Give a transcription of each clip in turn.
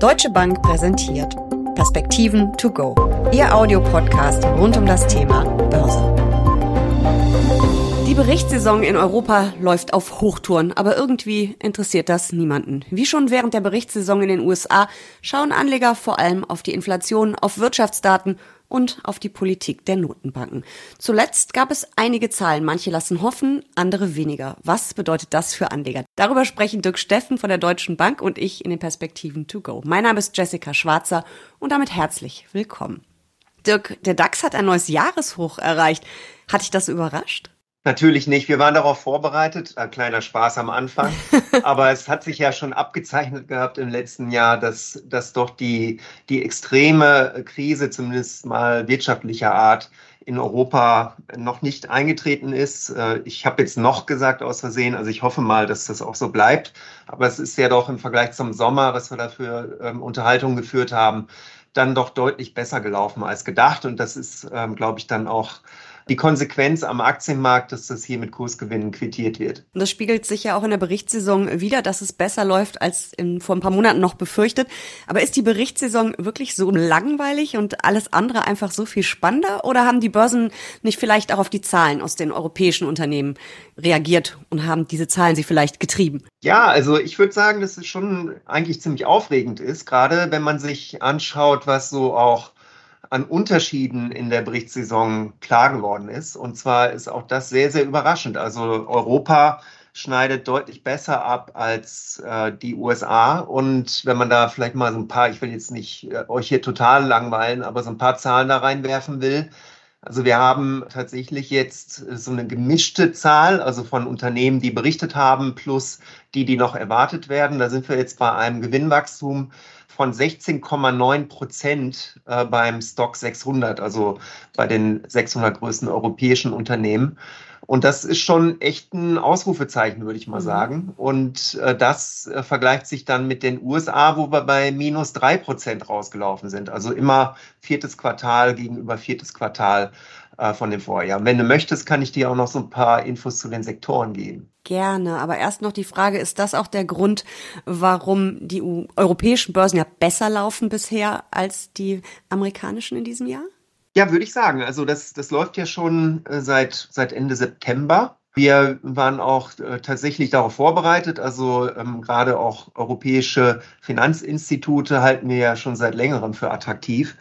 Deutsche Bank präsentiert Perspektiven to go. Ihr Audiopodcast rund um das Thema Börse. Die Berichtssaison in Europa läuft auf Hochtouren, aber irgendwie interessiert das niemanden. Wie schon während der Berichtssaison in den USA schauen Anleger vor allem auf die Inflation, auf Wirtschaftsdaten und auf die Politik der Notenbanken. Zuletzt gab es einige Zahlen. Manche lassen hoffen, andere weniger. Was bedeutet das für Anleger? Darüber sprechen Dirk Steffen von der Deutschen Bank und ich in den Perspektiven to go. Mein Name ist Jessica Schwarzer und damit herzlich willkommen. Dirk, der DAX hat ein neues Jahreshoch erreicht. Hat dich das überrascht? Natürlich nicht. Wir waren darauf vorbereitet. Ein kleiner Spaß am Anfang. Aber es hat sich ja schon abgezeichnet gehabt im letzten Jahr, dass, dass doch die, die extreme Krise, zumindest mal wirtschaftlicher Art, in Europa noch nicht eingetreten ist. Äh, ich habe jetzt noch gesagt aus Versehen, also ich hoffe mal, dass das auch so bleibt. Aber es ist ja doch im Vergleich zum Sommer, was wir da für ähm, Unterhaltungen geführt haben, dann doch deutlich besser gelaufen als gedacht. Und das ist, ähm, glaube ich, dann auch die Konsequenz am Aktienmarkt, dass das hier mit Kursgewinnen quittiert wird. Und das spiegelt sich ja auch in der Berichtssaison wieder, dass es besser läuft als in, vor ein paar Monaten noch befürchtet. Aber ist die Berichtssaison wirklich so langweilig und alles andere einfach so viel spannender? Oder haben die Börsen nicht vielleicht auch auf die Zahlen aus den europäischen Unternehmen reagiert und haben diese Zahlen sie vielleicht getrieben? Ja, also ich würde sagen, dass es schon eigentlich ziemlich aufregend ist, gerade wenn man sich anschaut, was so auch an Unterschieden in der Berichtssaison klar geworden ist. Und zwar ist auch das sehr, sehr überraschend. Also Europa schneidet deutlich besser ab als äh, die USA. Und wenn man da vielleicht mal so ein paar, ich will jetzt nicht äh, euch hier total langweilen, aber so ein paar Zahlen da reinwerfen will. Also wir haben tatsächlich jetzt so eine gemischte Zahl, also von Unternehmen, die berichtet haben, plus die, die noch erwartet werden. Da sind wir jetzt bei einem Gewinnwachstum von 16,9 Prozent äh, beim Stock 600, also bei den 600 größten europäischen Unternehmen. Und das ist schon echt ein Ausrufezeichen, würde ich mal mhm. sagen. Und äh, das äh, vergleicht sich dann mit den USA, wo wir bei minus drei Prozent rausgelaufen sind. Also immer viertes Quartal gegenüber viertes Quartal äh, von dem Vorjahr. Wenn du möchtest, kann ich dir auch noch so ein paar Infos zu den Sektoren geben. Gerne, aber erst noch die Frage, ist das auch der Grund, warum die europäischen Börsen ja besser laufen bisher als die amerikanischen in diesem Jahr? Ja, würde ich sagen. Also das, das läuft ja schon äh, seit, seit Ende September. Wir waren auch äh, tatsächlich darauf vorbereitet. Also ähm, gerade auch europäische Finanzinstitute halten wir ja schon seit längerem für attraktiv.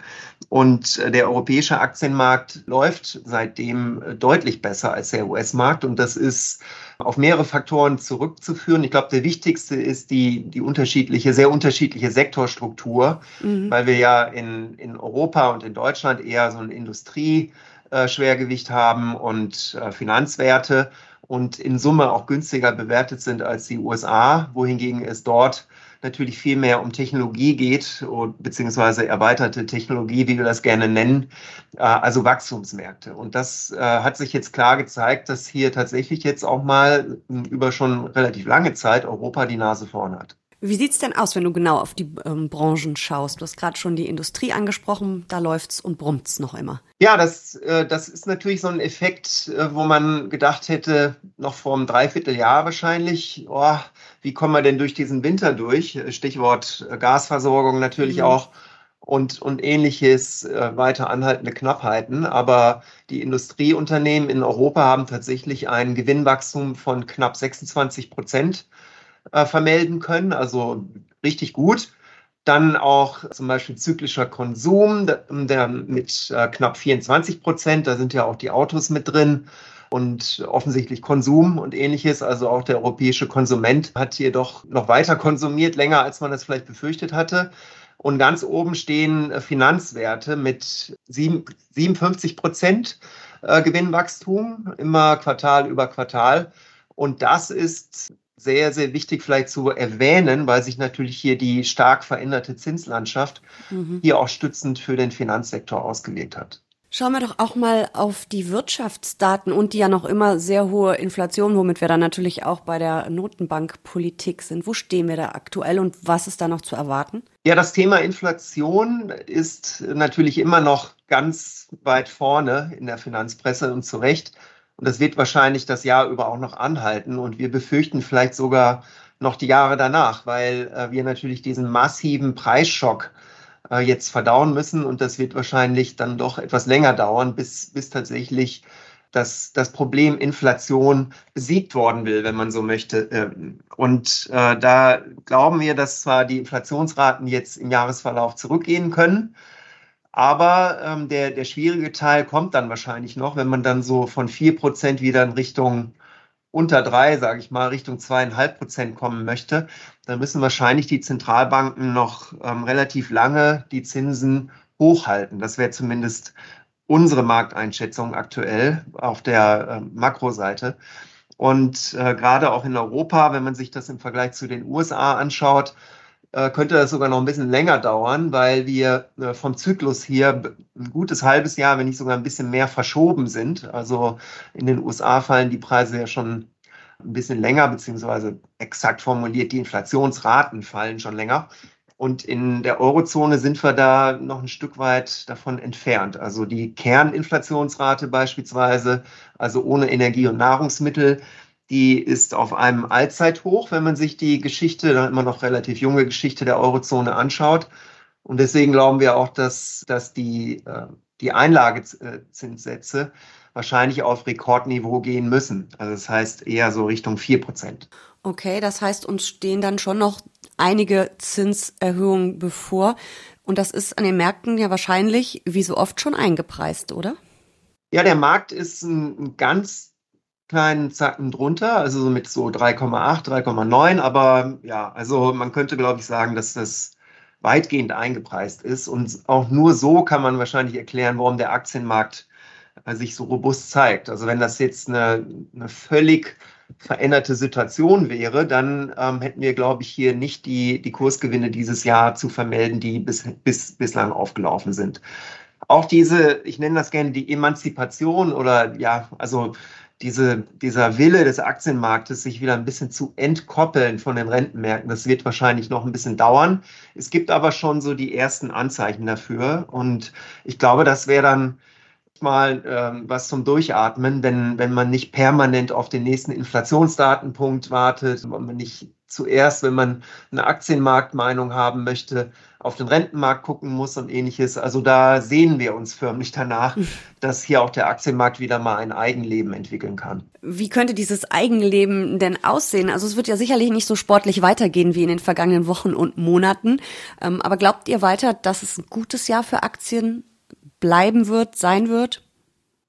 Und äh, der europäische Aktienmarkt läuft seitdem äh, deutlich besser als der US-Markt. Und das ist auf mehrere Faktoren zurückzuführen. Ich glaube, der wichtigste ist die, die unterschiedliche, sehr unterschiedliche Sektorstruktur, mhm. weil wir ja in, in Europa und in Deutschland eher so ein Industrie- äh, haben und Finanzwerte und in Summe auch günstiger bewertet sind als die USA, wohingegen es dort natürlich viel mehr um Technologie geht, beziehungsweise erweiterte Technologie, wie wir das gerne nennen, äh, also Wachstumsmärkte. Und das hat sich jetzt klar gezeigt, dass hier tatsächlich jetzt auch mal über schon relativ lange Zeit Europa die Nase vorn hat. Wie sieht's denn aus, wenn du genau auf die ähm, Branchen schaust? Du hast gerade schon die Industrie angesprochen, da läuft's und brummt's noch immer. Ja, das, äh, das ist natürlich so ein Effekt, äh, wo man gedacht hätte, noch vor einem Dreivierteljahr wahrscheinlich, oh, wie kommen wir denn durch diesen Winter durch? Stichwort äh, Gasversorgung natürlich mhm. auch und, und ähnliches, äh, weiter anhaltende Knappheiten. Aber die Industrieunternehmen in Europa haben tatsächlich ein Gewinnwachstum von knapp 26 Prozent äh, vermelden können, also richtig gut. Dann auch zum Beispiel zyklischer Konsum, der mit äh, knapp 24 Prozent, da sind ja auch die Autos mit drin und offensichtlich Konsum und ähnliches. Also auch der europäische Konsument hat hier doch noch weiter konsumiert, länger als man das vielleicht befürchtet hatte. Und ganz oben stehen äh, Finanzwerte mit 57 Prozent Gewinnwachstum, immer Quartal über Quartal. Und das ist sehr, sehr wichtig vielleicht zu erwähnen, weil sich natürlich hier die stark veränderte Zinslandschaft mhm. hier auch stützend für den Finanzsektor ausgewirkt hat. Schauen wir doch auch mal auf die Wirtschaftsdaten und die ja noch immer sehr hohe Inflation, womit wir dann natürlich auch bei der Notenbankpolitik sind. Wo stehen wir da aktuell und was ist da noch zu erwarten? Ja, das Thema Inflation ist natürlich immer noch ganz weit vorne in der Finanzpresse und zu Recht. Und das wird wahrscheinlich das Jahr über auch noch anhalten. Und wir befürchten vielleicht sogar, noch die Jahre danach, weil äh, wir natürlich diesen massiven Preisschock äh, jetzt verdauen müssen und das wird wahrscheinlich dann doch etwas länger dauern, bis, bis tatsächlich das, das Problem Inflation besiegt worden will, wenn man so möchte. Ähm, und äh, da glauben wir, dass zwar die Inflationsraten jetzt im Jahresverlauf zurückgehen können, aber ähm, der, der schwierige Teil kommt dann wahrscheinlich noch, wenn man dann so von vier Prozent wieder in Richtung unter drei, sage ich mal, Richtung zweieinhalb Prozent kommen möchte, dann müssen wahrscheinlich die Zentralbanken noch ähm, relativ lange die Zinsen hochhalten. Das wäre zumindest unsere Markteinschätzung aktuell auf der äh, Makroseite. Und äh, gerade auch in Europa, wenn man sich das im Vergleich zu den USA anschaut, könnte das sogar noch ein bisschen länger dauern, weil wir äh, vom Zyklus hier ein gutes halbes Jahr, wenn nicht sogar ein bisschen mehr verschoben sind. Also in den USA fallen die Preise ja schon ein bisschen länger, beziehungsweise exakt formuliert, die Inflationsraten fallen schon länger. Und in der Eurozone sind wir da noch ein Stück weit davon entfernt. Also die Kerninflationsrate beispielsweise, also ohne Energie und Nahrungsmittel, die ist auf einem Allzeithoch, wenn man sich die Geschichte, dann immer noch relativ junge Geschichte der Eurozone anschaut. Und deswegen glauben wir auch, dass, dass die, äh, die Einlagezinssätze wahrscheinlich auf Rekordniveau gehen müssen. Also das heißt eher so Richtung 4 Prozent. Okay, das heißt, uns stehen dann schon noch einige Zinserhöhungen bevor. Und das ist an den Märkten ja wahrscheinlich wie so oft schon eingepreist, oder? Ja, der Markt ist ein, ganz kleinen Zacken drunter, also mit so 3,8, 3,9. Aber ja, also man könnte, glaube ich, sagen, dass das weitgehend eingepreist ist. Und auch nur so kann man wahrscheinlich erklären, warum der Aktienmarkt äh, sich so robust zeigt. Also wenn das jetzt eine, eine völlig veränderte Situation wäre, dann ähm, hätten wir, glaube ich, hier nicht die, die Kursgewinne dieses Jahr zu vermelden, die bis, bis, bislang aufgelaufen sind. Auch diese, ich nenne das gerne die Emanzipation oder ja, also diese, dieser Wille des Aktienmarktes, sich wieder ein bisschen zu entkoppeln von den Rentenmärkten, das wird wahrscheinlich noch ein bisschen dauern. Es gibt aber schon so die ersten Anzeichen dafür. Und ich glaube, das wäre dann mal ähm, was zum Durchatmen, wenn, wenn man nicht permanent auf den nächsten Inflationsdatenpunkt wartet, wenn man nicht zuerst, wenn man eine Aktienmarktmeinung haben möchte, auf den Rentenmarkt gucken muss und ähnliches. Also da sehen wir uns förmlich danach, dass hier auch der Aktienmarkt wieder mal ein Eigenleben entwickeln kann. Wie könnte dieses Eigenleben denn aussehen? Also es wird ja sicherlich nicht so sportlich weitergehen wie in den vergangenen Wochen und Monaten. Ähm, aber glaubt ihr weiter, dass es ein gutes Jahr für Aktien bleiben wird, sein wird?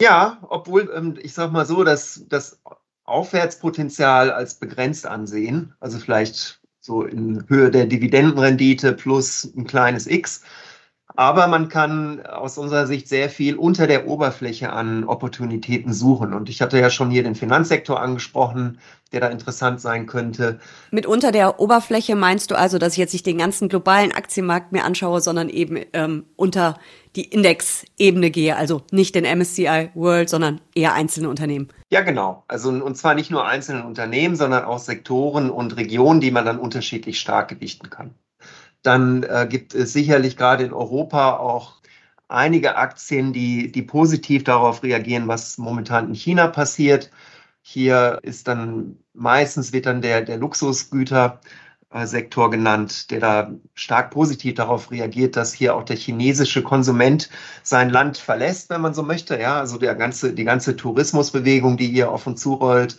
Ja, obwohl ähm, ich sage mal so, dass das Aufwärtspotenzial als begrenzt ansehen, also vielleicht so in Höhe der Dividendenrendite plus ein kleines X. Aber man kann aus unserer Sicht sehr viel unter der Oberfläche an Opportunitäten suchen. Und ich hatte ja schon hier den Finanzsektor angesprochen, der da interessant sein könnte. Mit unter der Oberfläche meinst du also, dass ich jetzt nicht den ganzen globalen Aktienmarkt mehr anschaue, sondern eben ähm, unter die Indexebene gehe, also nicht den MSCI World, sondern eher einzelne Unternehmen. Ja, genau. Also und zwar nicht nur einzelne Unternehmen, sondern auch Sektoren und Regionen, die man dann unterschiedlich stark gewichten kann. Dann äh, gibt es sicherlich gerade in Europa auch einige Aktien, die, die positiv darauf reagieren, was momentan in China passiert. Hier ist dann meistens wird dann der, der Luxusgüter Sektor genannt, der da stark positiv darauf reagiert, dass hier auch der chinesische Konsument sein Land verlässt, wenn man so möchte. Ja, also der ganze, die ganze Tourismusbewegung, die hier auf uns zurollt,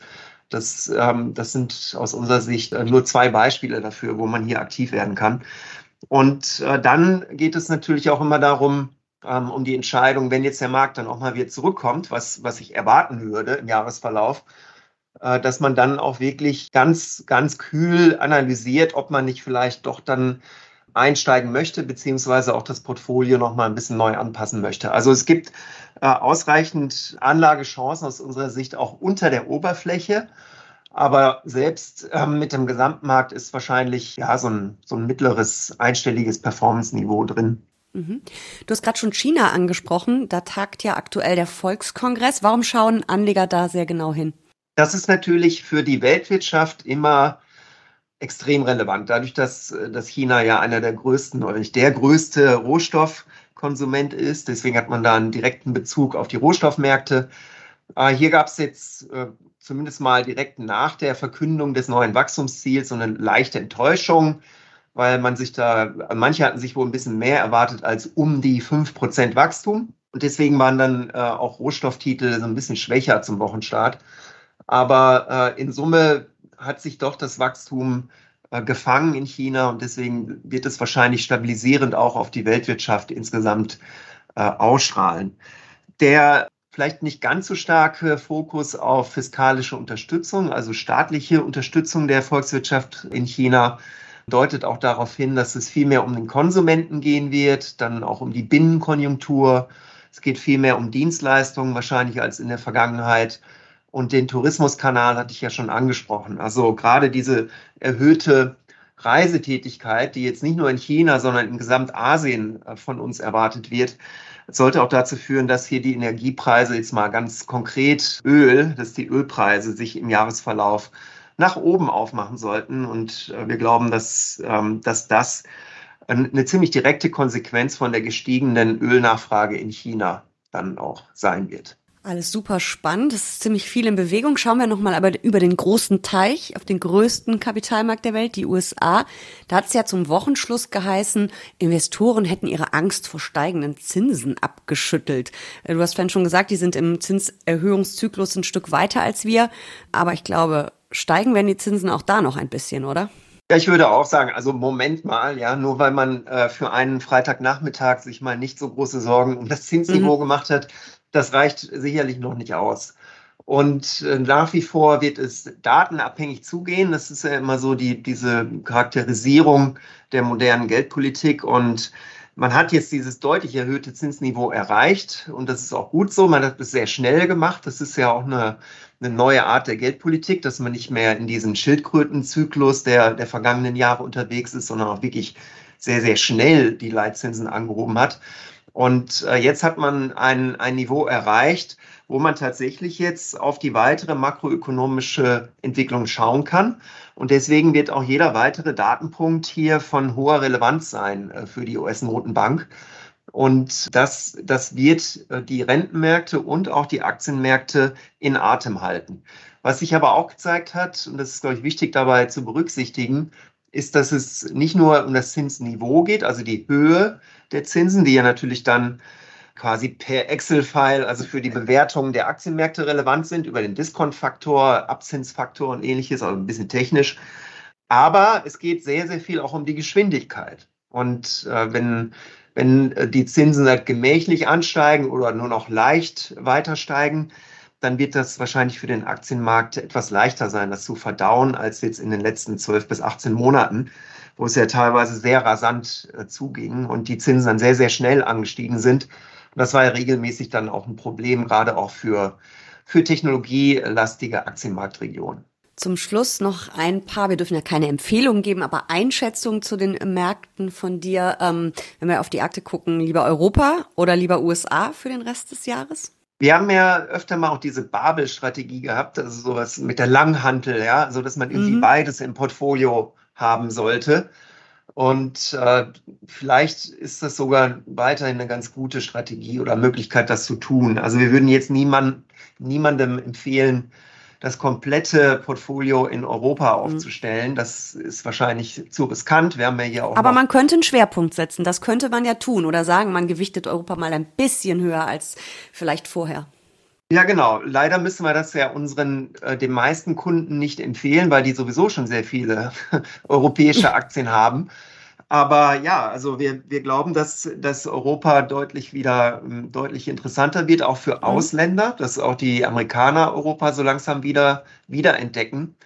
das, ähm, das sind aus unserer Sicht äh, nur zwei Beispiele dafür, wo man hier aktiv werden kann. Und äh, dann geht es natürlich auch immer darum, ähm, um die Entscheidung, wenn jetzt der Markt dann auch mal wieder zurückkommt, was, was ich erwarten würde im Jahresverlauf, äh, dass man dann auch wirklich ganz, ganz kühl analysiert, ob man nicht vielleicht doch dann einsteigen möchte, beziehungsweise auch das Portfolio noch mal ein bisschen neu anpassen möchte. Also es gibt äh, ausreichend Anlagechancen aus unserer Sicht auch unter der Oberfläche. Aber selbst ähm, mit dem Gesamtmarkt ist wahrscheinlich ja so ein, so ein mittleres einstelliges Performance-Niveau drin. Mhm. Du hast gerade schon China angesprochen. Da tagt ja aktuell der Volkskongress. Warum schauen Anleger da sehr genau hin? Das ist natürlich für die Weltwirtschaft immer extrem relevant. Dadurch, dass, dass China ja einer der größten oder nicht der größte Rohstoffkonsument ist. Deswegen hat man da einen direkten Bezug auf die Rohstoffmärkte. Äh, hier gab es jetzt äh, zumindest mal direkt nach der Verkündung des neuen Wachstumsziels so eine leichte Enttäuschung, weil man sich da, manche hatten sich wohl ein bisschen mehr erwartet als um die 5% Wachstum. Und deswegen waren dann äh, auch Rohstofftitel so ein bisschen schwächer zum Wochenstart. Aber äh, in Summe hat sich doch das Wachstum äh, gefangen in China und deswegen wird es wahrscheinlich stabilisierend auch auf die Weltwirtschaft insgesamt äh, ausstrahlen. Der vielleicht nicht ganz so starke Fokus auf fiskalische Unterstützung, also staatliche Unterstützung der Volkswirtschaft in China, deutet auch darauf hin, dass es viel mehr um den Konsumenten gehen wird, dann auch um die Binnenkonjunktur. Es geht viel mehr um Dienstleistungen wahrscheinlich als in der Vergangenheit. Und den Tourismuskanal hatte ich ja schon angesprochen. Also gerade diese erhöhte Reisetätigkeit, die jetzt nicht nur in China, sondern in Gesamtasien äh, von uns erwartet wird, sollte auch dazu führen, dass hier die Energiepreise jetzt mal ganz konkret Öl, dass die Ölpreise sich im Jahresverlauf nach oben aufmachen sollten. Und äh, wir glauben, dass, ähm, dass das eine ziemlich direkte Konsequenz von der gestiegenen Ölnachfrage in China dann auch sein wird. Alles super spannend. Es ist ziemlich viel in Bewegung. Schauen wir nochmal aber über den großen Teich auf den größten Kapitalmarkt der Welt, die USA. Da hat es ja zum Wochenschluss geheißen, Investoren hätten ihre Angst vor steigenden Zinsen abgeschüttelt. Äh, du hast vorhin schon gesagt, die sind im Zinserhöhungszyklus ein Stück weiter als wir. Aber ich glaube, steigen werden die Zinsen auch da noch ein bisschen, oder? Ja, ich würde auch sagen, also Moment mal, ja, nur weil man äh, für einen Freitagnachmittag sich mal nicht so große Sorgen um das Zinsniveau mhm. gemacht hat, das reicht sicherlich noch nicht aus. Und äh, nach wie vor wird es datenabhängig zugehen. Das ist ja immer so die, diese Charakterisierung der modernen Geldpolitik. Und man hat jetzt dieses deutlich erhöhte Zinsniveau erreicht. Und das ist auch gut so. Man hat es sehr schnell gemacht. Das ist ja auch eine, eine neue Art der Geldpolitik, dass man nicht mehr in diesem Schildkrötenzyklus der, der vergangenen Jahre unterwegs ist, sondern auch wirklich sehr, sehr schnell die Leitzinsen angehoben hat. Und äh, jetzt hat man ein, ein Niveau erreicht, wo man tatsächlich jetzt auf die weitere makroökonomische Entwicklung schauen kann. Und deswegen wird auch jeder weitere Datenpunkt hier von hoher Relevanz sein äh, für die US-Notenbank. Und das, das wird äh, die Rentenmärkte und auch die Aktienmärkte in Atem halten. Was sich aber auch gezeigt hat, und das ist, glaube ich, wichtig dabei zu berücksichtigen, ist, dass es nicht nur um das Zinsniveau geht, also die Höhe der Zinsen, die ja natürlich dann quasi per Excel-File, also für die Bewertung der Aktienmärkte relevant sind, über den Diskontfaktor, Abzinsfaktor und ähnliches, also ein bisschen technisch. Aber es geht sehr, sehr viel auch um die Geschwindigkeit. Und äh, wenn, wenn äh, die Zinsen halt gemächlich ansteigen oder nur noch leicht weiter steigen, dann wird das wahrscheinlich für den Aktienmarkt etwas leichter sein, das zu verdauen, als jetzt in den letzten 12 bis 18 Monaten, wo es ja teilweise sehr rasant äh, zuging und die Zinsen dann sehr, sehr schnell angestiegen sind. Und das war ja regelmäßig dann auch ein Problem, gerade auch für, für technologielastige Aktienmarktregionen. Zum Schluss noch ein paar, wir dürfen ja keine Empfehlungen geben, aber Einschätzungen zu den Märkten von dir, ähm, wenn wir auf die Akte gucken, lieber Europa oder lieber USA für den Rest des Jahres? Wir haben ja öfter mal auch diese Babel-Strategie gehabt, also sowas mit der Langhantel, ja, so dass man irgendwie mhm. beides im Portfolio haben sollte. Und äh, vielleicht ist das sogar weiterhin eine ganz gute Strategie oder Möglichkeit, das zu tun. Also wir würden jetzt niemand, niemandem empfehlen, das komplette Portfolio in Europa mhm. aufzustellen. Das ist wahrscheinlich zu riskant. Wir haben ja hier auch. Aber man könnte einen Schwerpunkt setzen. Das könnte man ja tun oder sagen, man gewichtet Europa mal ein bisschen höher als vielleicht vorher. Ja, genau. Leider müssen wir das ja unseren, äh, den meisten Kunden nicht empfehlen, weil die sowieso schon sehr viele europäische Aktien haben. Aber ja, also wir, wir glauben, dass, dass Europa deutlich wieder ähm, deutlich interessanter wird, auch für mhm. Ausländer, dass auch die Amerikaner Europa so langsam wieder wiederentdecken.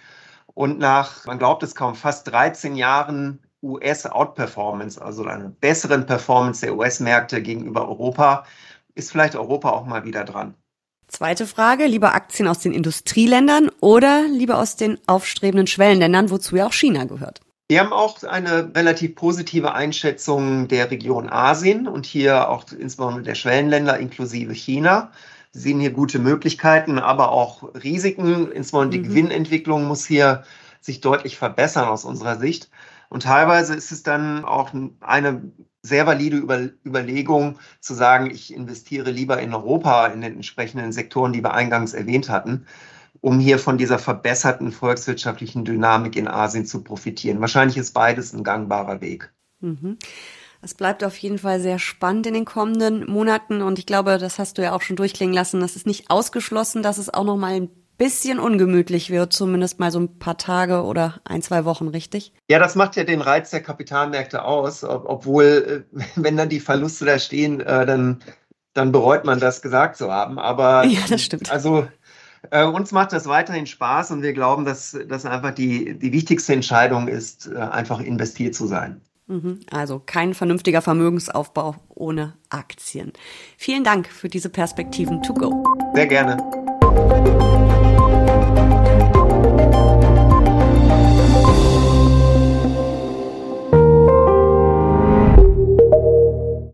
Und nach, man glaubt es kaum, fast 13 Jahren US-Outperformance, also einer besseren Performance der US-Märkte gegenüber Europa, ist vielleicht Europa auch mal wieder dran. Zweite Frage, lieber Aktien aus den Industrieländern oder lieber aus den aufstrebenden Schwellenländern, wozu ja auch China gehört? Wir haben auch eine relativ positive Einschätzung der Region Asien und hier auch insbesondere der Schwellenländer inklusive China. Wir sehen hier gute Möglichkeiten, aber auch Risiken. Insbesondere die mhm. Gewinnentwicklung muss hier sich deutlich verbessern aus unserer Sicht. Und teilweise ist es dann auch eine sehr valide Über Überlegung zu sagen, ich investiere lieber in Europa in den entsprechenden Sektoren, die wir eingangs erwähnt hatten um hier von dieser verbesserten volkswirtschaftlichen Dynamik in Asien zu profitieren. Wahrscheinlich ist beides ein gangbarer Weg. Mhm. Es bleibt auf jeden Fall sehr spannend in den kommenden Monaten und ich glaube, das hast du ja auch schon durchklingen lassen. Das ist nicht ausgeschlossen, dass es auch noch mal ein bisschen ungemütlich wird, zumindest mal so ein paar Tage oder ein, zwei Wochen, richtig? Ja, das macht ja den Reiz der Kapitalmärkte aus, obwohl, äh, wenn dann die Verluste da stehen, äh, dann, dann bereut man das gesagt zu haben. Aber ja, das stimmt. Also äh, uns macht das weiterhin Spaß und wir glauben, dass das einfach die, die wichtigste Entscheidung ist, äh, einfach investiert zu sein. Mhm. Also kein vernünftiger Vermögensaufbau ohne Aktien. Vielen Dank für diese Perspektiven to go. Sehr gerne.